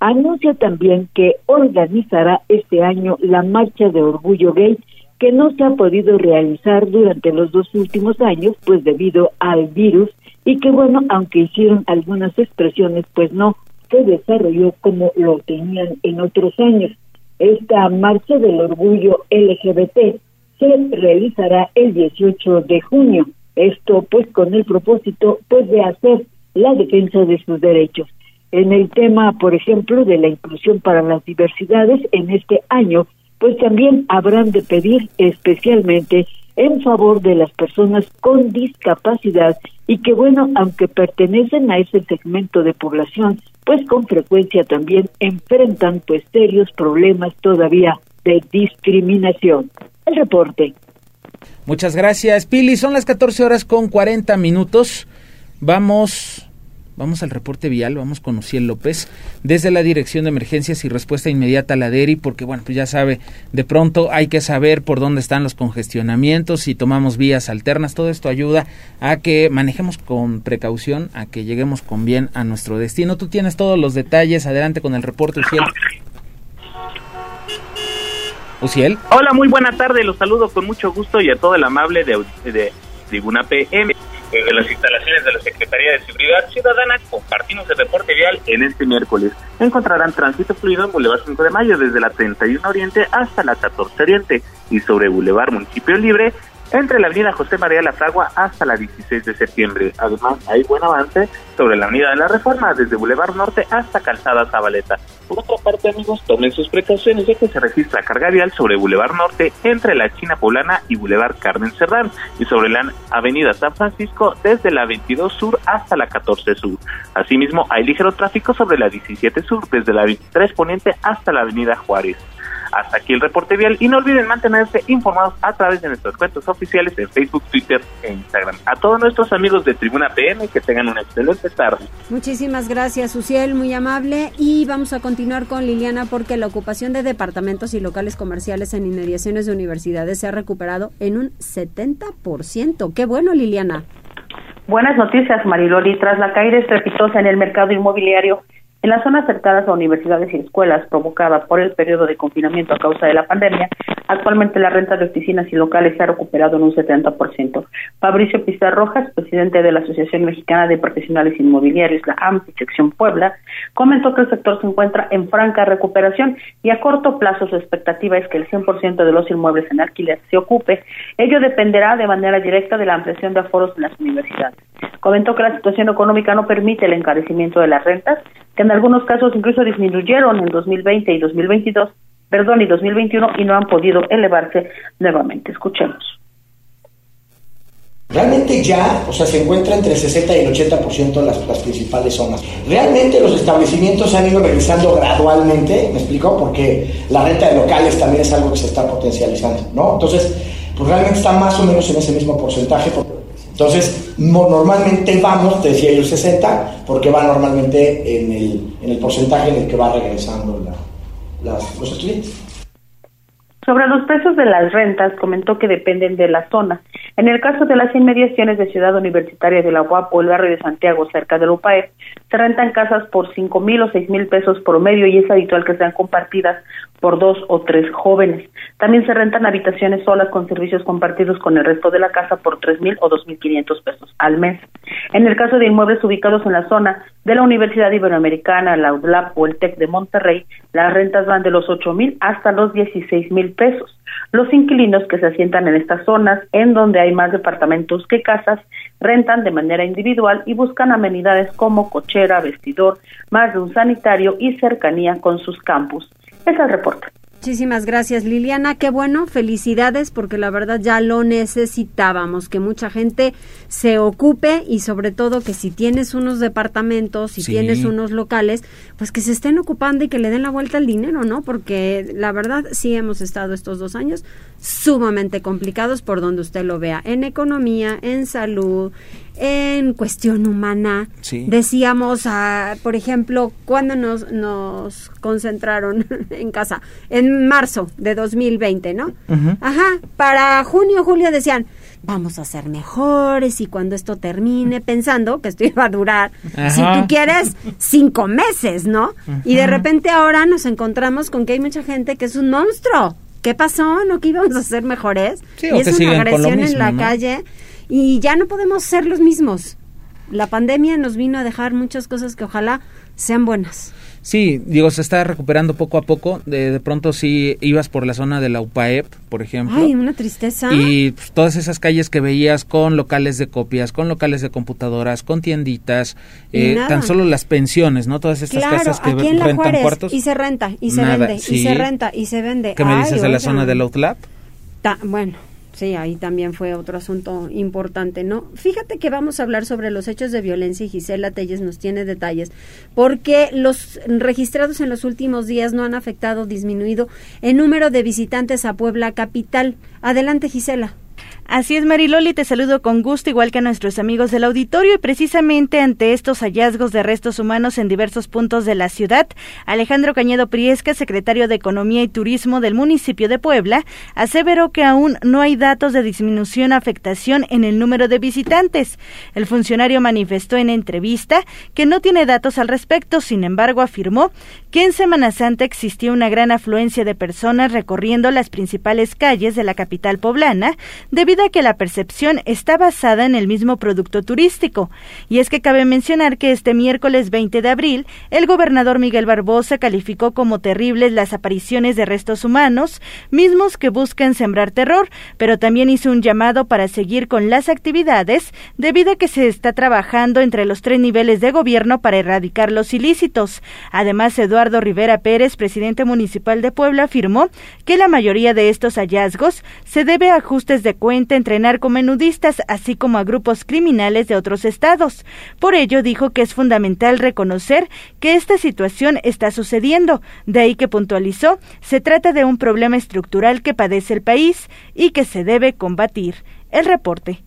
anuncia también que organizará este año la Marcha de Orgullo Gay, que no se ha podido realizar durante los dos últimos años, pues debido al virus, y que bueno, aunque hicieron algunas expresiones, pues no se desarrolló como lo tenían en otros años. Esta Marcha del Orgullo LGBT se realizará el 18 de junio. Esto pues con el propósito pues de hacer la defensa de sus derechos. En el tema, por ejemplo, de la inclusión para las diversidades en este año, pues también habrán de pedir especialmente en favor de las personas con discapacidad y que bueno, aunque pertenecen a ese segmento de población, pues con frecuencia también enfrentan pues serios problemas todavía de discriminación. El reporte. Muchas gracias, Pili. Son las 14 horas con 40 minutos. Vamos Vamos al reporte vial, vamos con Uciel López, desde la Dirección de Emergencias y Respuesta Inmediata a la DERI, porque bueno, pues ya sabe, de pronto hay que saber por dónde están los congestionamientos, si tomamos vías alternas, todo esto ayuda a que manejemos con precaución, a que lleguemos con bien a nuestro destino. Tú tienes todos los detalles, adelante con el reporte, Uciel. Uciel. Hola, muy buena tarde, los saludo con mucho gusto y a todo el amable de, de Tribuna PM en las instalaciones de la Secretaría de Seguridad Ciudadana compartimos el reporte vial en este miércoles. Encontrarán tránsito fluido en Boulevard 5 de Mayo desde la 31 Oriente hasta la 14 Oriente y sobre Boulevard Municipio Libre entre la avenida José María La hasta la 16 de septiembre. Además, hay buen avance sobre la avenida de la Reforma, desde Boulevard Norte hasta Calzada Zabaleta. Por otra parte, amigos, tomen sus precauciones ya que se registra carga vial sobre Boulevard Norte entre la China Poblana y Boulevard Carmen Cerdán y sobre la avenida San Francisco desde la 22 Sur hasta la 14 Sur. Asimismo, hay ligero tráfico sobre la 17 Sur desde la 23 Poniente hasta la avenida Juárez. Hasta aquí el reporte vial y no olviden mantenerse informados a través de nuestros cuentos oficiales en Facebook, Twitter e Instagram. A todos nuestros amigos de Tribuna PM que tengan una excelente tarde. Muchísimas gracias, Uciel, muy amable. Y vamos a continuar con Liliana porque la ocupación de departamentos y locales comerciales en inmediaciones de universidades se ha recuperado en un 70%. Qué bueno, Liliana. Buenas noticias, Mariloli. Tras la caída estrepitosa en el mercado inmobiliario, en las zonas cercanas a universidades y escuelas provocada por el periodo de confinamiento a causa de la pandemia, actualmente la renta de oficinas y locales se ha recuperado en un 70%. Fabricio Pizarro Rojas, presidente de la Asociación Mexicana de Profesionales Inmobiliarios, la AMPI, sección Puebla, comentó que el sector se encuentra en franca recuperación y a corto plazo su expectativa es que el 100% de los inmuebles en alquiler se ocupe. Ello dependerá de manera directa de la ampliación de aforos en las universidades. Comentó que la situación económica no permite el encarecimiento de las rentas, que en algunos casos incluso disminuyeron en 2020 y 2022, perdón, y 2021 y no han podido elevarse nuevamente. Escuchemos. Realmente ya, o sea, se encuentra entre el 60 y el 80% de las, las principales zonas. Realmente los establecimientos han ido regresando gradualmente, ¿me explico? Porque la renta de locales también es algo que se está potencializando, ¿no? Entonces, pues realmente está más o menos en ese mismo porcentaje. Entonces, normalmente vamos, te decía yo, el 60, porque va normalmente en el, en el porcentaje en el que va regresando los estudiantes. Sobre los precios de las rentas, comentó que dependen de la zona. En el caso de las inmediaciones de Ciudad Universitaria de la UAP o el barrio de Santiago, cerca de UPAE, se rentan casas por cinco mil o seis mil pesos promedio y es habitual que sean compartidas por dos o tres jóvenes. También se rentan habitaciones solas con servicios compartidos con el resto de la casa por tres mil o dos mil quinientos pesos al mes. En el caso de inmuebles ubicados en la zona de la Universidad Iberoamericana, la UDLAP o el TEC de Monterrey, las rentas van de los ocho mil hasta los dieciséis mil pesos. Los inquilinos que se asientan en estas zonas, en donde hay más departamentos que casas, rentan de manera individual y buscan amenidades como cochera, vestidor, más de un sanitario y cercanía con sus campus. Es el reporte. Muchísimas gracias Liliana, qué bueno, felicidades porque la verdad ya lo necesitábamos, que mucha gente se ocupe y sobre todo que si tienes unos departamentos, si Sí. tienes unos locales, pues que se estén ocupando y que le den la vuelta al dinero, ¿no? Porque la verdad sí hemos estado estos dos años sumamente complicados por donde usted lo vea, en economía, en salud, en cuestión humana. Sí. Decíamos, ah, por ejemplo, cuando nos, nos concentraron en casa, en marzo de 2020, ¿no? Ajá, para junio, julio decían, vamos a ser mejores y cuando esto termine, pensando que esto iba a durar, si tú quieres, cinco meses, ¿no? Y de repente ahora nos encontramos con que hay mucha gente que es un monstruo. ¿Qué pasó? ¿No que íbamos a ser mejores? Sí, y es una agresión en la ¿no? calle y ya no podemos ser los mismos. La pandemia nos vino a dejar muchas cosas que ojalá sean buenas. Sí, digo, se está recuperando poco a poco. De, de pronto sí ibas por la zona de la UPAEP, por ejemplo. Ay, una tristeza. Y pues, todas esas calles que veías con locales de copias, con locales de computadoras, con tienditas, eh, tan solo las pensiones, ¿no? Todas estas Claro, casas que aquí en la rentan Juárez cuartos. y se renta y se Nada, vende y se renta y se vende. ¿Qué me Ay, dices de la zona del Outlap? Ta- bueno, sí, ahí también fue otro asunto importante, ¿no? Fíjate que vamos a hablar sobre los hechos de violencia y Gisela Telles nos tiene detalles, porque los registrados en los últimos días no han afectado, disminuido el número de visitantes a Puebla capital. Adelante, Gisela. Así es, Mariloli, te saludo con gusto, igual que a nuestros amigos del auditorio, y precisamente ante estos hallazgos de restos humanos en diversos puntos de la ciudad, Alejandro Cañedo Priesca, secretario de Economía y Turismo del municipio de Puebla, aseveró que aún no hay datos de disminución o afectación en el número de visitantes. El funcionario manifestó en entrevista que no tiene datos al respecto, sin embargo, afirmó que en Semana Santa existió una gran afluencia de personas recorriendo las principales calles de la capital poblana, debido a que la percepción está basada en el mismo producto turístico. Y es que cabe mencionar que este miércoles 20 de abril, el gobernador Miguel Barbosa calificó como terribles las apariciones de restos humanos, mismos que buscan sembrar terror, pero también hizo un llamado para seguir con las actividades, debido a que se está trabajando entre los tres niveles de gobierno para erradicar los ilícitos. Además, Eduardo Rivera Pérez, presidente municipal de Puebla, afirmó que la mayoría de estos hallazgos se debe a ajustes de cuenta entre narcomenudistas, así como a grupos criminales de otros estados. Por ello, dijo que es fundamental reconocer que esta situación está sucediendo. De ahí que puntualizó, se trata de un problema estructural que padece el país y que se debe combatir. El reporte.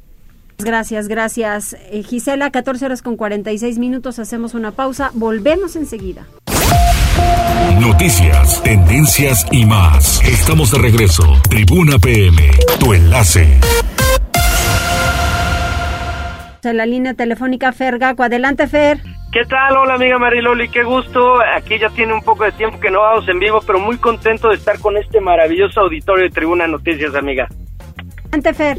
Gracias, gracias. Eh, Gisela, 14 horas con 46 minutos, hacemos una pausa, volvemos enseguida. Noticias, tendencias y más. Estamos de regreso. Tribuna PM, tu enlace. En la línea telefónica Fergaco, adelante Fer. ¿Qué tal? Hola amiga Mariloli, qué gusto. Aquí ya tiene un poco de tiempo que no vamos en vivo, pero muy contento de estar con este maravilloso auditorio de Tribuna Noticias, amiga. Adelante Fer.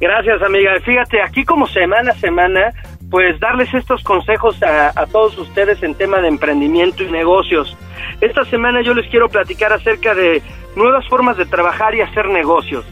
Gracias, amiga. Fíjate, aquí como semana a semana, pues darles estos consejos a, todos ustedes en tema de emprendimiento y negocios. Esta semana yo les quiero platicar acerca de nuevas formas de trabajar y hacer negocios.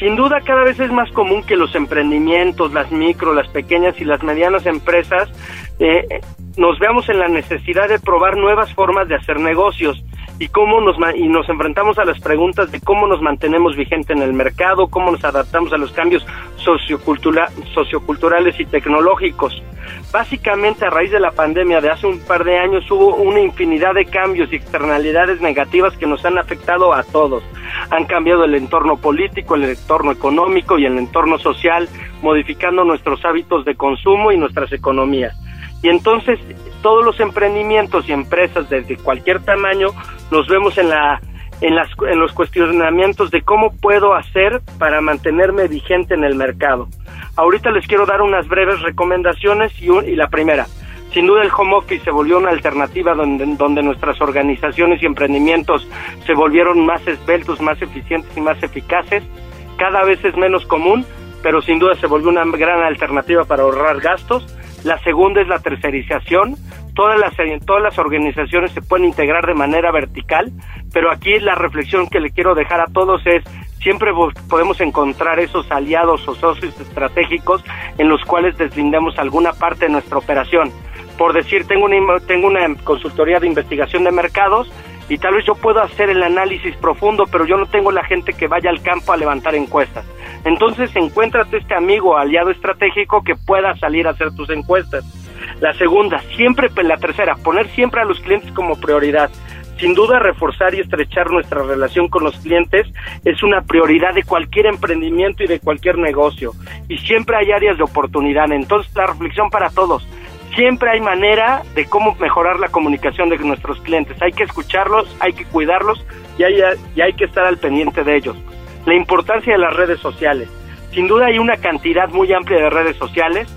Sin duda cada vez es más común que los emprendimientos, las micro, las pequeñas y las medianas empresas eh, nos veamos en la necesidad de probar nuevas formas de hacer negocios y cómo nos y nos enfrentamos a las preguntas de cómo nos mantenemos vigente en el mercado, cómo nos adaptamos a los cambios sociocultura- socioculturales y tecnológicos. Básicamente a raíz de la pandemia de hace un par de años hubo una infinidad de cambios y externalidades negativas que nos han afectado a todos. Han cambiado el entorno político, el entorno económico y el entorno social, modificando nuestros hábitos de consumo y nuestras economías. Y entonces todos los emprendimientos y empresas desde cualquier tamaño nos vemos en la en, las, en los cuestionamientos de cómo puedo hacer para mantenerme vigente en el mercado. Ahorita les quiero dar unas breves recomendaciones y, un- y la primera, sin duda el home office se volvió una alternativa donde, donde nuestras organizaciones y emprendimientos se volvieron más esbeltos, más eficientes y más eficaces. Cada vez es menos común, pero sin duda se volvió una gran alternativa para ahorrar gastos. La segunda es la tercerización. Todas las, todas las organizaciones se pueden integrar de manera vertical, pero aquí la reflexión que le quiero dejar a todos es, siempre podemos encontrar esos aliados o socios estratégicos en los cuales deslindemos alguna parte de nuestra operación. Por decir, tengo una, tengo una consultoría de investigación de mercados y tal vez yo puedo hacer el análisis profundo, pero yo no tengo la gente que vaya al campo a levantar encuestas. Entonces, encuéntrate este amigo aliado estratégico que pueda salir a hacer tus encuestas. La segunda, siempre, la tercera, poner siempre a los clientes como prioridad. Sin duda, reforzar y estrechar nuestra relación con los clientes es una prioridad de cualquier emprendimiento y de cualquier negocio. Y siempre hay áreas de oportunidad. Entonces, la reflexión para todos. Siempre hay manera de cómo mejorar la comunicación de nuestros clientes. Hay que escucharlos, hay que cuidarlos y hay, que estar al pendiente de ellos. La importancia de las redes sociales. Sin duda hay una cantidad muy amplia de redes sociales.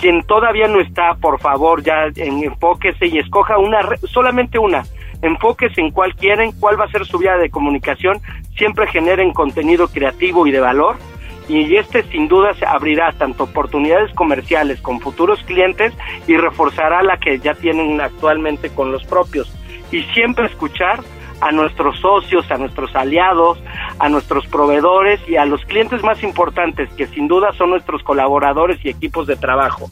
Quien todavía no está, por favor, ya enfóquese y escoja una, solamente una enfóquese en cuál quieren, cuál va a ser su vía de comunicación, siempre generen contenido creativo y de valor y este sin duda se abrirá tanto oportunidades comerciales con futuros clientes y reforzará la que ya tienen actualmente con los propios. Y siempre escuchar a nuestros socios, a nuestros aliados, a nuestros proveedores y a los clientes más importantes, que sin duda son nuestros colaboradores y equipos de trabajo.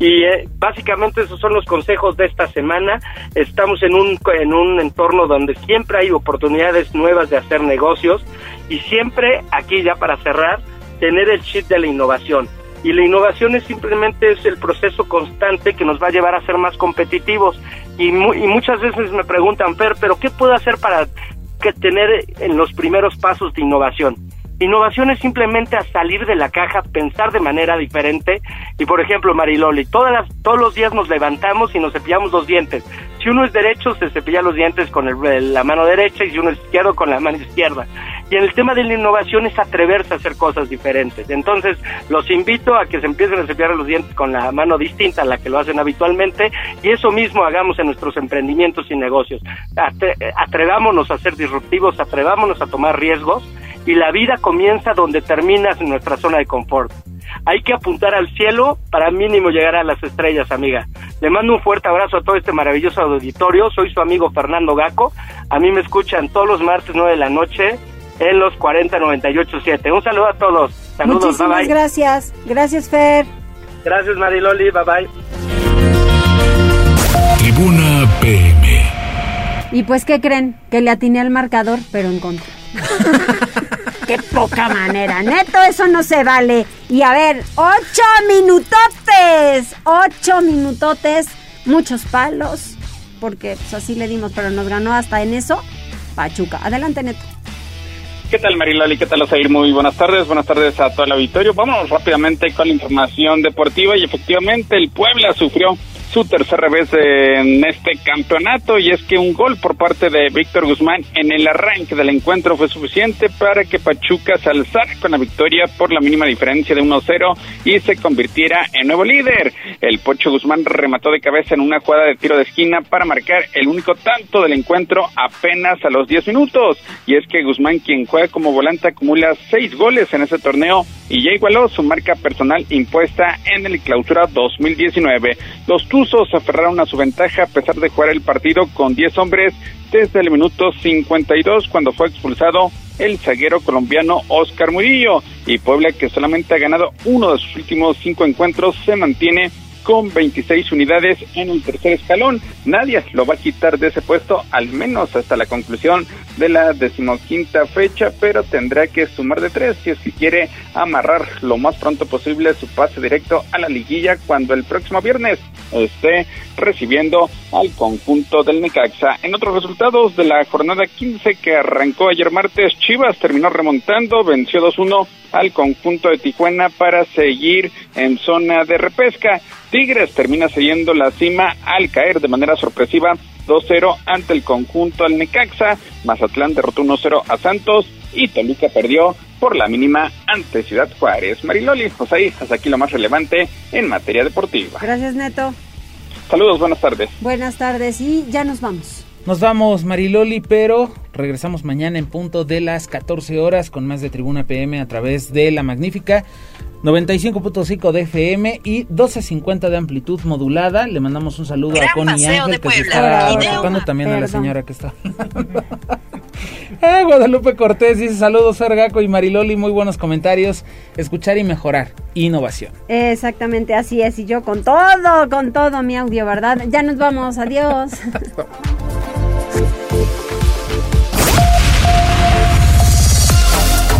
Y eh, básicamente esos son los consejos de esta semana. Estamos en un, en un entorno donde siempre hay oportunidades nuevas de hacer negocios y siempre, aquí ya para cerrar, tener el chip de la innovación. Y la innovación es simplemente es el proceso constante que nos va a llevar a ser más competitivos. Y, y muchas veces me preguntan, Fer, ¿pero qué puedo hacer para que tener en los primeros pasos de innovación? Innovación es simplemente a salir de la caja, pensar de manera diferente. Y por ejemplo, Mariloli, todas las, todos los días nos levantamos y nos cepillamos los dientes. Si uno es derecho, se cepilla los dientes con la mano derecha y si uno es izquierdo, con la mano izquierda. Y en el tema de la innovación es atreverse a hacer cosas diferentes. Entonces, los invito a que se empiecen a cepillar los dientes con la mano distinta a la que lo hacen habitualmente y eso mismo hagamos en nuestros emprendimientos y negocios. atrevámonos a ser disruptivos, atrevámonos a tomar riesgos y la vida comienza donde terminas en nuestra zona de confort. Hay que apuntar al cielo para mínimo llegar a las estrellas, amiga. Le mando un fuerte abrazo a todo este maravilloso auditorio. Soy su amigo Fernando Gaco. A mí me escuchan todos los martes 9 de la noche en los 40987. Un saludo a todos. Saludos, Muchísimas gracias. Gracias, Fer. Gracias, Mariloli. Bye bye. Tribuna PM. ¿Y pues qué creen? Que le atiné al marcador, pero en contra. qué poca manera. Neto, eso no se vale. Y a ver, ocho minutotes. Ocho minutotes. Muchos palos. Porque pues así le dimos, pero nos ganó hasta en eso. Pachuca. Adelante, Neto. ¿Qué tal Mariloli? ¿Qué tal Osair? Muy buenas tardes, buenas tardes a todo el auditorio. Vámonos rápidamente con la información deportiva y efectivamente el Puebla sufrió su tercer revés en este campeonato y es que un gol por parte de Víctor Guzmán en el arranque del encuentro fue suficiente para que Pachuca se alzara con la victoria por la mínima diferencia de 1-0 y se convirtiera en nuevo líder. El Pocho Guzmán remató de cabeza en una jugada de tiro de esquina para marcar el único tanto del encuentro apenas a los 10 minutos y es que Guzmán quien juega como volante acumula 6 goles en ese torneo y ya igualó su marca personal impuesta en el clausura 2019. Los se aferraron a su ventaja a pesar de jugar el partido con 10 hombres desde el minuto 52 cuando fue expulsado el zaguero colombiano Oscar Murillo. Y Puebla que solamente ha ganado uno de sus últimos cinco encuentros se mantiene con 26 unidades en el tercer escalón. Nadie lo va a quitar de ese puesto, al menos hasta la conclusión de la decimoquinta fecha, pero tendrá que sumar de tres si es que quiere amarrar lo más pronto posible su pase directo a la liguilla cuando el próximo viernes esté recibiendo al conjunto del Necaxa. En otros resultados de la jornada 15 que arrancó ayer martes, Chivas terminó remontando, venció 2-1 al conjunto de Tijuana para seguir en zona de repesca. Tigres termina siguiendo la cima al caer de manera sorpresiva 2-0 ante el conjunto al Necaxa. Mazatlán derrotó 1-0 a Santos y Toluca perdió por la mínima ante Ciudad Juárez. Mariloli, pues ahí, hasta aquí lo más relevante en materia deportiva. Gracias, Neto. Saludos, buenas tardes. Buenas tardes y ya nos vamos. Nos vamos, Mariloli, pero regresamos mañana en punto de las 14 horas con más de Tribuna PM a través de la magnífica 95.5 de FM y 12.50 de amplitud modulada. Le mandamos un saludo a Connie Ángel que se está también a la señora que está. eh, Guadalupe Cortés dice saludos Sergaco y Mariloli, muy buenos comentarios. Escuchar y mejorar. Innovación. Exactamente, así es. Y yo con todo, con todo mi audio, ¿verdad? Ya nos vamos, adiós.